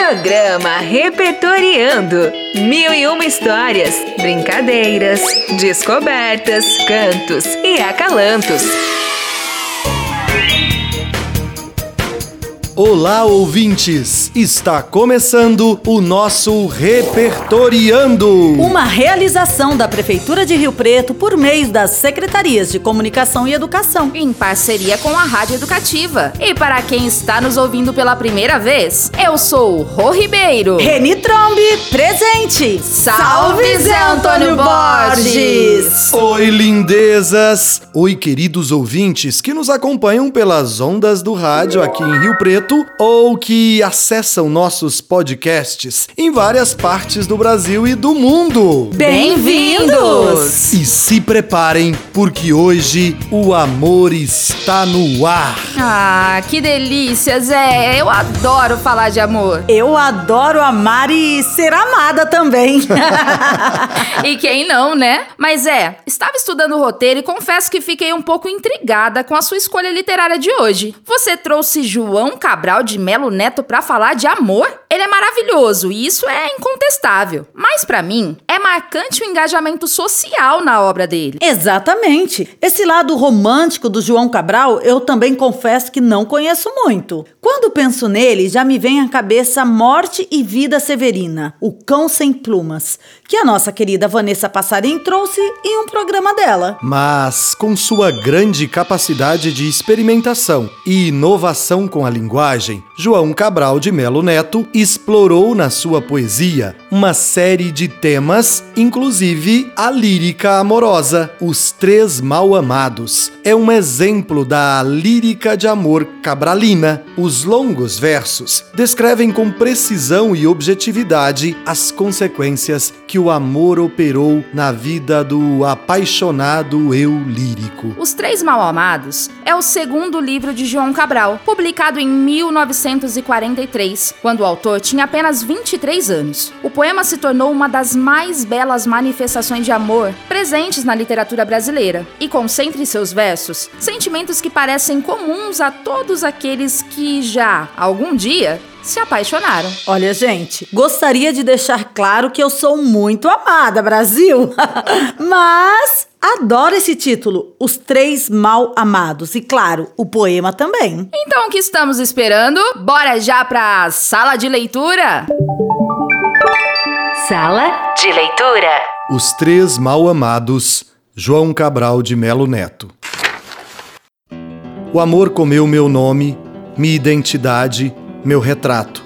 Programa Repertoriando. Mil e uma histórias, brincadeiras, descobertas, cantos e acalantos. Olá, ouvintes! Está começando o nosso Repertoriando. Uma realização da Prefeitura de Rio Preto por meio das Secretarias de Comunicação e Educação. Em parceria com a Rádio Educativa. E para quem está nos ouvindo pela primeira vez, eu sou o Rô Ribeiro. Reni Trombe, presente! Salve, Zé Antônio Borges! Oi, lindezas! Oi, queridos ouvintes que nos acompanham pelas ondas do rádio aqui em Rio Preto ou que acessam nossos podcasts em várias partes do Brasil e do mundo. Bem-vindos! Se preparem, porque hoje o amor está no ar. Ah, que delícia, Zé! Eu adoro falar de amor. Eu adoro amar e ser amada também. e quem não, né? Mas é, estava estudando o roteiro e confesso que fiquei um pouco intrigada com a sua escolha literária de hoje. Você trouxe João Cabral de Melo Neto para falar de amor, ele é maravilhoso e isso é incontestável. Mas para mim, marcante o engajamento social na obra dele. Exatamente. Esse lado romântico do João Cabral, eu também confesso que não conheço muito. Quando penso nele, já me vem à cabeça Morte e Vida Severina, O Cão Sem Plumas, que a nossa querida Vanessa Passarim trouxe em um programa dela. Mas, com sua grande capacidade de experimentação e inovação com a linguagem, João Cabral de Melo Neto explorou na sua poesia uma série de temas, inclusive a lírica amorosa. Os Três Mal Amados é um exemplo da lírica de amor cabralina. Os longos versos descrevem com precisão e objetividade as consequências que o amor operou na vida do apaixonado eu lírico. Os Três Mal Amados é o segundo livro de João Cabral, publicado em 1943, quando o autor tinha apenas 23 anos. O poema se tornou uma das mais belas manifestações de amor presentes na literatura brasileira e concentra em seus versos sentimentos que parecem comuns a todos aqueles que já, algum dia, se apaixonaram. Olha, gente, gostaria de deixar claro que eu sou muito amada, Brasil. Mas adoro esse título, Os Três Mal Amados. E claro, o poema também. Então o que estamos esperando? Bora já pra sala de leitura? Sala de leitura. Os Três Mal Amados, João Cabral de Melo Neto. O amor comeu meu nome, minha identidade, meu retrato.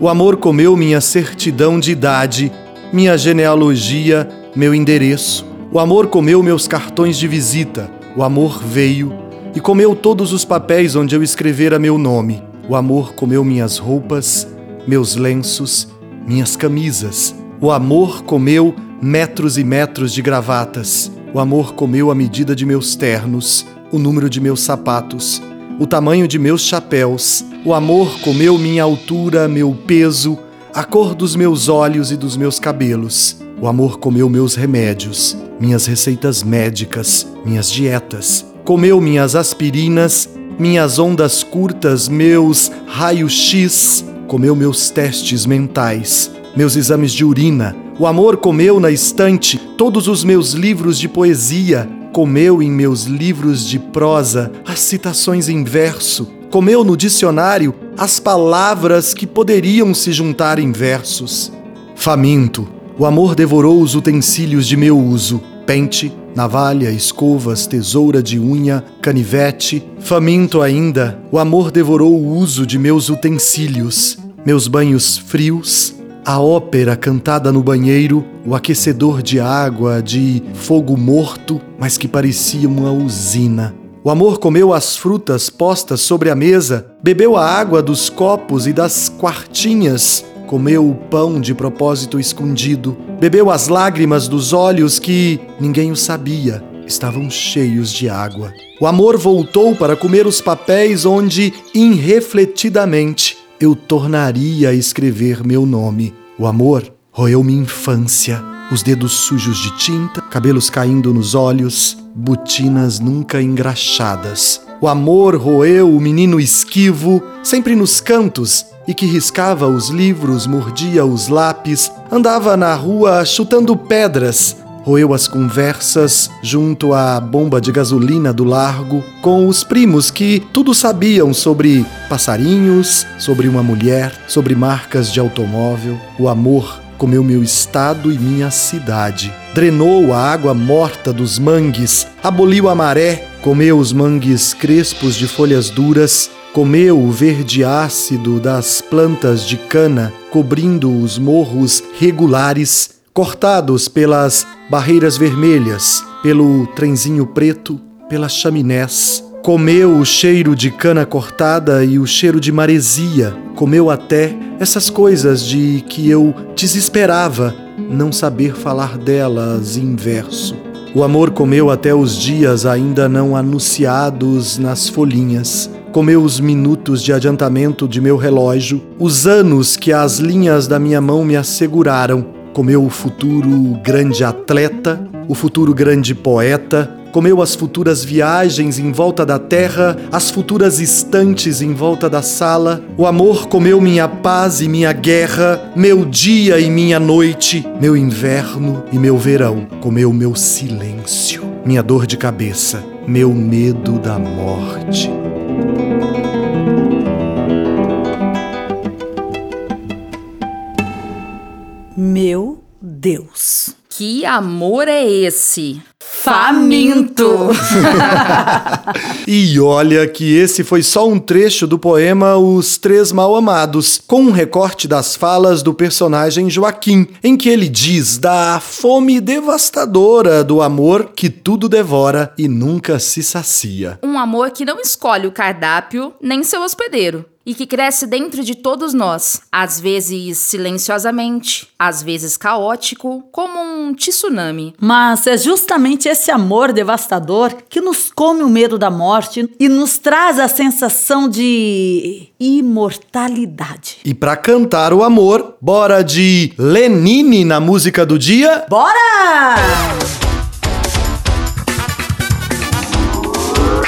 O amor comeu minha certidão de idade, minha genealogia, meu endereço. O amor comeu meus cartões de visita. O amor veio e comeu todos os papéis onde eu escrevera meu nome. O amor comeu minhas roupas, meus lenços, minhas camisas. O amor comeu metros e metros de gravatas. O amor comeu a medida de meus ternos, o número de meus sapatos, o tamanho de meus chapéus. O amor comeu minha altura, meu peso, a cor dos meus olhos e dos meus cabelos. O amor comeu meus remédios, minhas receitas médicas, minhas dietas. Comeu minhas aspirinas, minhas ondas curtas, meus raio-x. Comeu meus testes mentais, meus exames de urina. O amor comeu na estante todos os meus livros de poesia, comeu em meus livros de prosa as citações em verso, comeu no dicionário as palavras que poderiam se juntar em versos. Faminto, o amor devorou os utensílios de meu uso: pente, navalha, escovas, tesoura de unha, canivete. Faminto ainda, o amor devorou o uso de meus utensílios, meus banhos frios, a ópera cantada no banheiro, o aquecedor de água de fogo morto, mas que parecia uma usina. O amor comeu as frutas postas sobre a mesa, bebeu a água dos copos e das quartinhas, comeu o pão de propósito escondido, bebeu as lágrimas dos olhos que, ninguém o sabia, estavam cheios de água. O amor voltou para comer os papéis onde, irrefletidamente, eu tornaria a escrever meu nome. O amor roeu minha infância, os dedos sujos de tinta, cabelos caindo nos olhos, botinas nunca engraxadas. O amor roeu o menino esquivo, sempre nos cantos, e que riscava os livros, mordia os lápis, andava na rua chutando pedras, roeu as conversas junto à bomba de gasolina do largo com os primos que tudo sabiam sobre passarinhos, sobre uma mulher, sobre marcas de automóvel, o amor comeu meu estado e minha cidade. Drenou a água morta dos mangues, aboliu a maré, comeu os mangues crespos de folhas duras, comeu o verde ácido das plantas de cana, cobrindo os morros regulares cortados pelas barreiras vermelhas, pelo trenzinho preto, pelas chaminés. Comeu o cheiro de cana cortada e o cheiro de maresia. Comeu até essas coisas de que eu desesperava não saber falar delas em verso. O amor comeu até os dias ainda não anunciados nas folhinhas. Comeu os minutos de adiantamento de meu relógio, os anos que as linhas da minha mão me asseguraram comeu o futuro grande atleta, o futuro grande poeta, comeu as futuras viagens em volta da terra, as futuras estantes em volta da sala. O amor comeu minha paz e minha guerra, meu dia e minha noite, meu inverno e meu verão. Comeu meu silêncio, minha dor de cabeça, meu medo da morte. Meu Deus. Que amor é esse? Faminto! e olha que esse foi só um trecho do poema Os Três Mal Amados, com um recorte das falas do personagem Joaquim, em que ele diz da fome devastadora do amor que tudo devora e nunca se sacia. Um amor que não escolhe o cardápio nem seu hospedeiro e que cresce dentro de todos nós, às vezes silenciosamente, às vezes caótico, como um tsunami. Mas é justamente esse amor devastador que nos come o medo da morte e nos traz a sensação de imortalidade. E para cantar o amor, bora de Lenine na música do dia? Bora!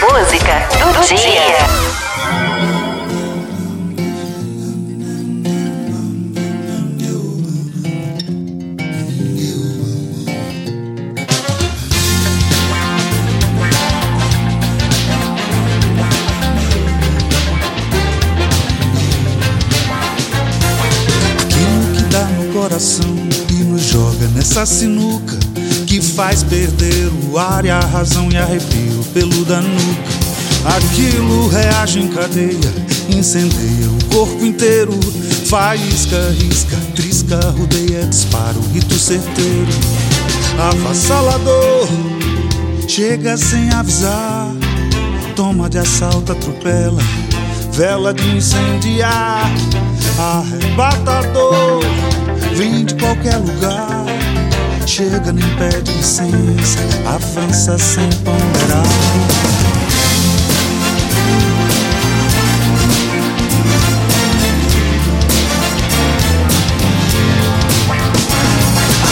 Música do dia. Coração e nos joga nessa sinuca que faz perder o ar e a razão e arrepio pelo da nuca. Aquilo reage em cadeia, incendeia o corpo inteiro, faísca, risca, trisca, rodeia, dispara o rito certeiro. Avassalador, chega sem avisar, toma de assalto, atropela, vela de incendiar, arrebatador Vem de qualquer lugar, chega, nem pede licença, avança sem ponderar.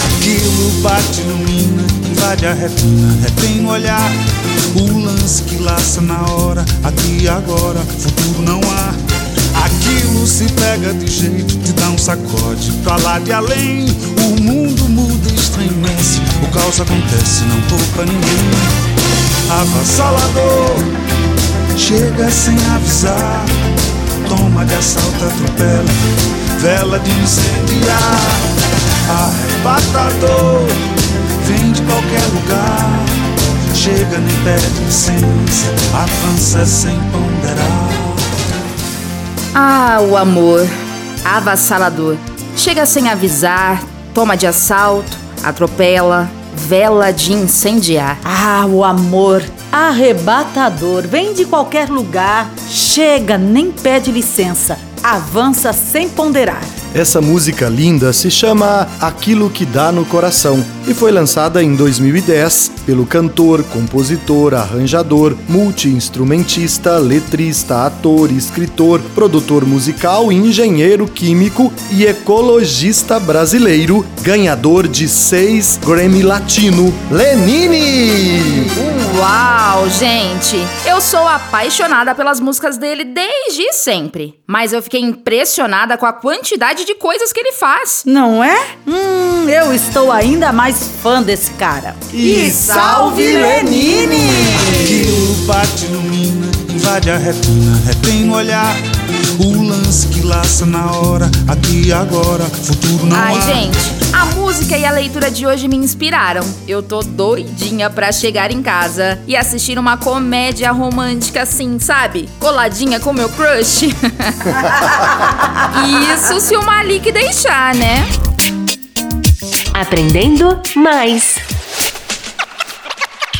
Aquilo bate no mina, invade a retina, retém o olhar. O lance que laça na hora, aqui e agora, futuro não há. Se pega de jeito, te dá um sacode pra lá de além. O mundo muda estremece, o caos acontece, não poupa ninguém. Avassalador, chega sem avisar, toma de assalto, atropela, vela de incendiar. Arrebatador, vem de qualquer lugar, chega nem pede licença, avança sem ponderar. Ah, o amor, avassalador. Chega sem avisar, toma de assalto, atropela, vela de incendiar. Ah, o amor, arrebatador. Vem de qualquer lugar, chega, nem pede licença, avança sem ponderar. Essa música linda se chama Aquilo que Dá no Coração e foi lançada em 2010 pelo cantor, compositor, arranjador, multi-instrumentista, letrista, ator, escritor, produtor musical, engenheiro químico e ecologista brasileiro, ganhador de seis Grammy Latino, Lenine! Uau, gente! Eu sou apaixonada pelas músicas dele desde sempre. Mas eu fiquei impressionada com a quantidade de coisas que ele faz. Não é? Hum, eu estou ainda mais fã desse cara. E salve Lenine! Aquilo bate no mina, invade a retina, retém no olhar. Lance que laça na hora, aqui e agora, futuro não Ai, há. gente, a música e a leitura de hoje me inspiraram. Eu tô doidinha pra chegar em casa e assistir uma comédia romântica assim, sabe? Coladinha com meu crush. Isso se o Malik deixar, né? Aprendendo mais.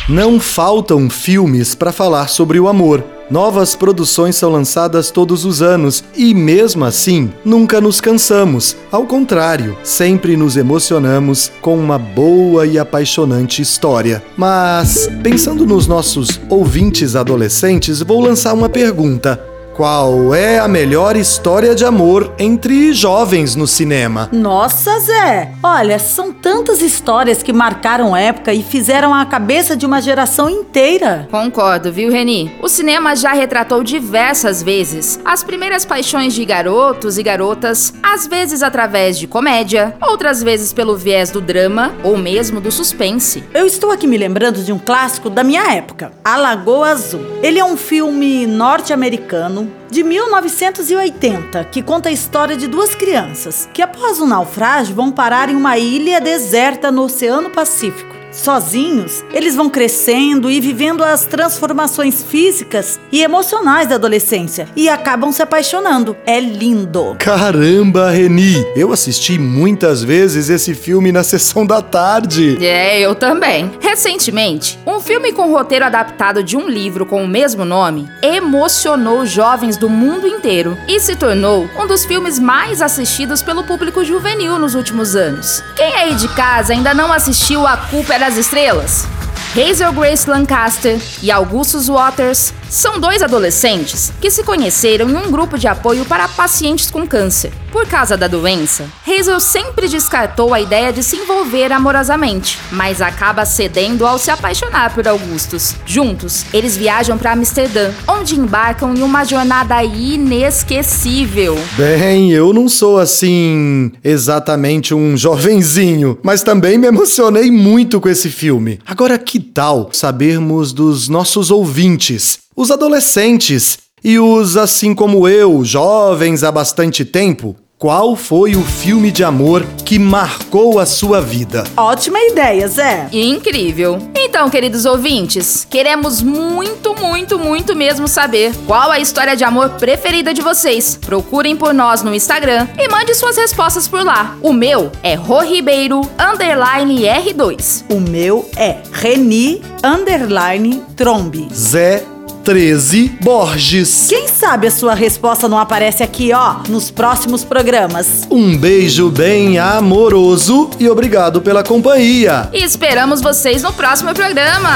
Não faltam filmes para falar sobre o amor. Novas produções são lançadas todos os anos e, mesmo assim, nunca nos cansamos. Ao contrário, sempre nos emocionamos com uma boa e apaixonante história. Mas, pensando nos nossos ouvintes adolescentes, vou lançar uma pergunta. Qual é a melhor história de amor entre jovens no cinema? Nossa, Zé! Olha, são tantas histórias que marcaram época e fizeram a cabeça de uma geração inteira. Concordo, viu, Reni? O cinema já retratou diversas vezes as primeiras paixões de garotos e garotas, às vezes através de comédia, outras vezes pelo viés do drama ou mesmo do suspense. Eu estou aqui me lembrando de um clássico da minha época, A Lagoa Azul. Ele é um filme norte-americano de 1980 que conta a história de duas crianças que, após um naufrágio, vão parar em uma ilha deserta no Oceano Pacífico. Sozinhos, eles vão crescendo e vivendo as transformações físicas e emocionais da adolescência e acabam se apaixonando. É lindo. Caramba, Reni! Eu assisti muitas vezes esse filme na sessão da tarde. É, eu também. Recentemente, um filme com roteiro adaptado de um livro com o mesmo nome emocionou jovens do mundo inteiro e se tornou um dos filmes mais assistidos pelo público juvenil nos últimos anos. Quem aí de casa ainda não assistiu A Culpa é das Estrelas? Hazel Grace Lancaster e Augustus Waters são dois adolescentes que se conheceram em um grupo de apoio para pacientes com câncer. Por causa da doença, Hazel sempre descartou a ideia de se envolver amorosamente, mas acaba cedendo ao se apaixonar por Augustus. Juntos, eles viajam para Amsterdã, onde embarcam em uma jornada inesquecível. Bem, eu não sou assim exatamente um jovenzinho, mas também me emocionei muito com esse filme. Agora, que tal sabermos dos nossos ouvintes, os adolescentes e os assim como eu, jovens há bastante tempo? Qual foi o filme de amor que marcou a sua vida? Ótima ideia, Zé. Incrível! Então, queridos ouvintes, queremos muito, muito, muito mesmo saber qual a história de amor preferida de vocês. Procurem por nós no Instagram e mande suas respostas por lá. O meu é Ribeiro, underline R2. O meu é Reni Underline Trombe. Zé 13 Borges. Quem sabe a sua resposta não aparece aqui, ó, nos próximos programas. Um beijo bem amoroso e obrigado pela companhia. E esperamos vocês no próximo programa.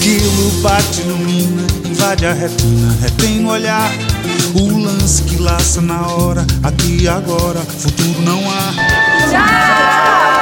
Aquilo bate no mina, invade a retina, retém no olhar. O lance que laça na hora, aqui e agora, futuro não há.